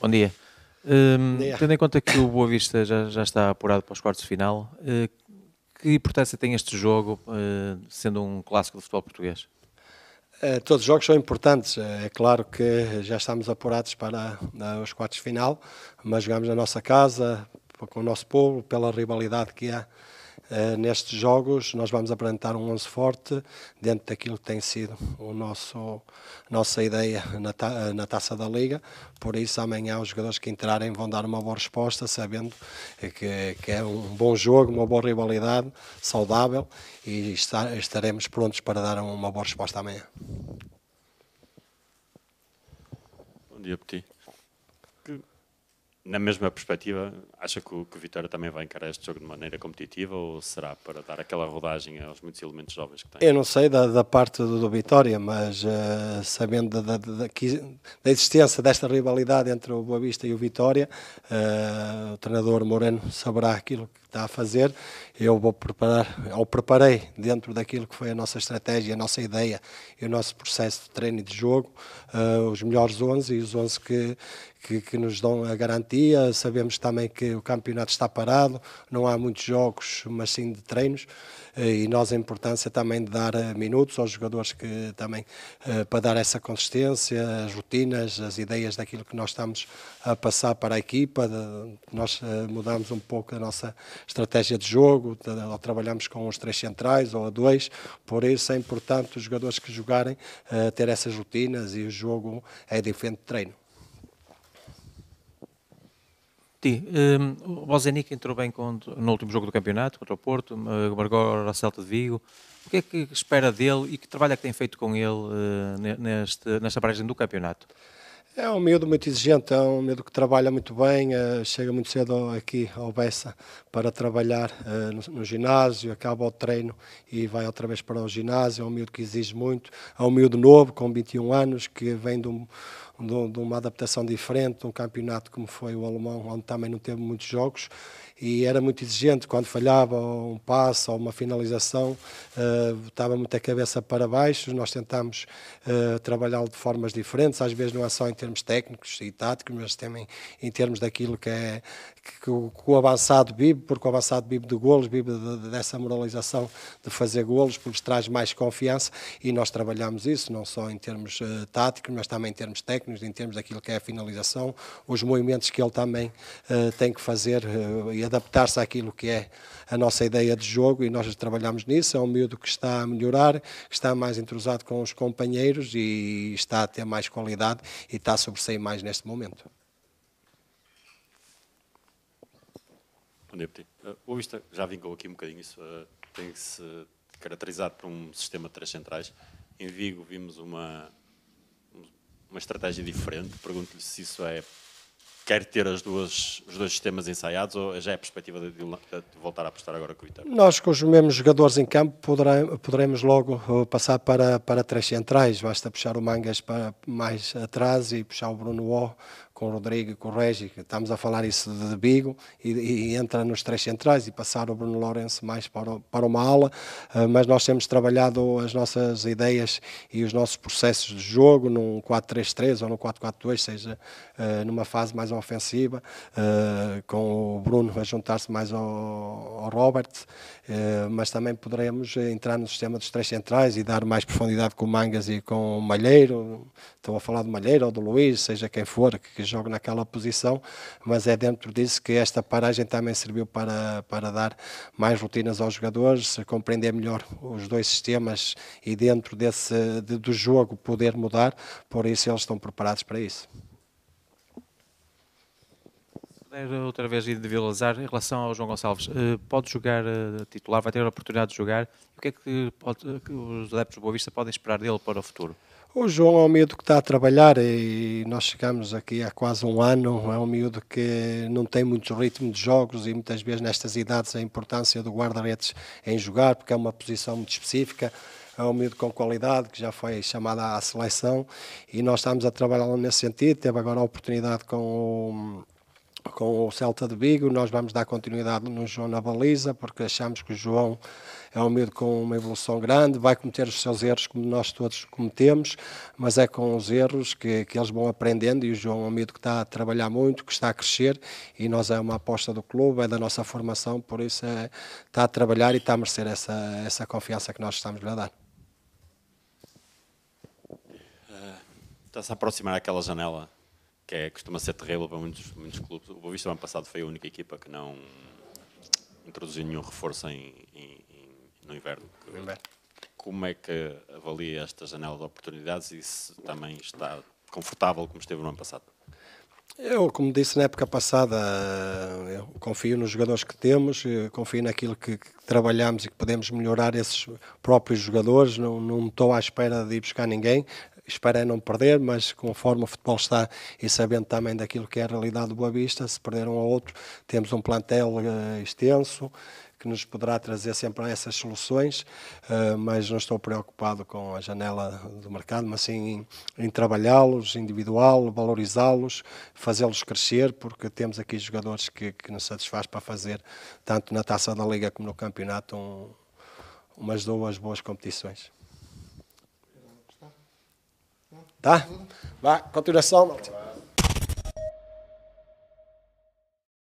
Bom dia. Um, dia. Tendo em conta que o Boa Vista já, já está apurado para os quartos de final, uh, que importância tem este jogo, uh, sendo um clássico do futebol português? Uh, todos os jogos são importantes. É claro que já estamos apurados para os quartos de final, mas jogamos na nossa casa, com o nosso povo, pela rivalidade que há Uh, nestes jogos nós vamos apresentar um 11 forte dentro daquilo que tem sido o nosso nossa ideia na, ta, na taça da liga. Por isso amanhã os jogadores que entrarem vão dar uma boa resposta, sabendo que, que é um bom jogo, uma boa rivalidade, saudável e está, estaremos prontos para dar uma boa resposta amanhã. Bom dia, Petit na mesma perspectiva, acha que o, que o Vitória também vai encarar este jogo de maneira competitiva ou será para dar aquela rodagem aos muitos elementos jovens que tem? Eu não sei da, da parte do, do, Vitória, mas uh, sabendo da, da, da, existência desta rivalidade entre o Boa Vista e o Vitória, uh, o treinador Moreno saberá aquilo está a fazer. Eu vou preparar, ou preparei dentro daquilo que foi a nossa estratégia, a nossa ideia e o nosso processo de treino e de jogo, uh, os melhores 11 e os 11 que, que, que, nos dão a garantia. Sabemos também que o campeonato está parado, não há muitos jogos, mas sim de treinos. Eh, e nós a importância também de dar eh, minutos aos jogadores que também para dar essa consistência, as rotinas, as ideias daquilo que nós estamos a passar para a equipa. Nós mudamos um pouco a nossa estratégia de jogo, ou trabalhamos com os três centrais ou a dois, por isso é importante os jogadores que jogarem ter essas rotinas e o jogo é diferente de treino. Ti, um, o Bozenic entrou bem no último jogo do campeonato contra o Porto, agora a Celta de Vigo. O que é que espera dele e que trabalho é que tem feito com ele uh, neste, nesta paragem do campeonato? É um miúdo muito exigente, é um miúdo que trabalha muito bem, uh, chega muito cedo aqui ao Bessa para trabalhar uh, no, no, ginásio, acaba o treino e vai outra vez para o ginásio. É um miúdo que exige muito, é um miúdo novo, com 21 anos, que vem de um de, uma adaptação diferente, um campeonato como foi o alemão, onde também não teve muitos jogos e era muito exigente quando falhava um passo ou uma finalização, uh, estava muito a cabeça para baixo. Nós tentámos uh, trabalhá-lo de formas diferentes, às vezes não é só em termos técnicos e táticos, mas também em termos daquilo que é que, que, o, que o, avançado vive, porque o avançado vive de golos, vive de, de, dessa moralização de fazer golos, porque traz mais confiança e nós trabalhamos isso, não só em termos uh, táticos, mas também em termos técnicos, em termos daquilo que é a finalização, os movimentos que ele também tem que fazer e adaptar-se àquilo que é a nossa ideia de jogo e nós trabalhamos nisso. É um miúdo que está a melhorar, está mais entrosado com os companheiros e está a ter mais qualidade e está a sobressair mais neste momento. Bom dia, Uh, o Vista já vincou aqui um bocadinho isso, uh, tem-se caracterizado por um sistema de três centrais. Em Vigo vimos uma, uma estratégia diferente. Pergunto-lhe se isso é quer ter as duas, os dois sistemas ensaiados ou já é a perspectiva de, de, voltar a apostar agora com o Vitória? Nós, com os mesmos jogadores em campo, poderemos, poderemos logo uh, passar para, para três centrais. Basta puxar o Mangas para mais atrás e puxar o Bruno O com o Rodrigo com o Regi, estamos a falar isso de Bigo, e, e, entra nos três centrais e passar o Bruno Lourenço mais para, o, para uma ala, uh, mas nós temos trabalhado as nossas ideias e os nossos processos de jogo num 4-3-3 ou no 4-4-2, seja uh, numa fase mais ofensiva, uh, com o Bruno a juntar-se mais ao, ao Robert, mas também poderemos entrar no sistema dos três centrais e dar mais profundidade com o Mangas e com o Malheiro, estou a falar do Malheiro ou do Luís, seja quem for, que joga naquela posição, mas é dentro disso que esta paragem também serviu para, para dar mais rotinas aos jogadores, compreender melhor os dois sistemas e dentro desse de, do jogo poder mudar, por isso eles estão preparados para isso. outra vez individualizar em relação ao João Gonçalves, uh, pode jogar uh, titular, vai ter a oportunidade de jogar. O que é que, pode, que os adeptos do Boa Vista podem esperar dele para o futuro? O João é um miúdo que está a trabalhar e nós chegamos aqui há quase um ano. É um miúdo que não tem muito ritmo de jogos e muitas vezes nestas idades a importância do guarda-redes em jogar, porque é uma posição muito específica. É um miúdo com qualidade que já foi chamado à seleção e nós estamos a trabalhar nesse sentido. Teve agora a oportunidade com o com o Celta de Vigo. Nós vamos dar continuidade no João na baliza, porque achamos que o João é um miúdo com uma evolução grande, vai cometer os seus erros como nós todos cometemos, mas é com os erros que, que eles vão aprendendo e o João é um miúdo que está a trabalhar muito, que está a crescer e nós é uma aposta do clube, é da nossa formação, por isso é, está a trabalhar e está a merecer essa, essa confiança que nós estamos a dar. Está-se a aproximar aquela janela que é, costuma ser terrível para muitos, muitos clubes. O Boa Vista, ano passado, foi a única equipa que não introduziu nenhum reforço em, em, no inverno. Como é que avalia esta janela de oportunidades e se também está confortável como esteve no ano passado? Eu, como disse na época passada, eu confio nos jogadores que temos, confio naquilo que, que, trabalhamos e que podemos melhorar esses próprios jogadores. Não, não estou à espera de ir buscar ninguém espero é não perder, mas conforme o futebol está e sabendo também daquilo que é a realidade do Boa Vista, se perder um ou outro, temos um plantel uh, extenso que nos poderá trazer sempre essas soluções, uh, mas não estou preocupado com a janela do mercado, mas sim em, em trabalhá-los individual, valorizá-los, fazê-los crescer, porque temos aqui jogadores que, que nos satisfaz para fazer, tanto na Taça da Liga como no campeonato, um, umas duas boas competições. Tá? Vá, continuação,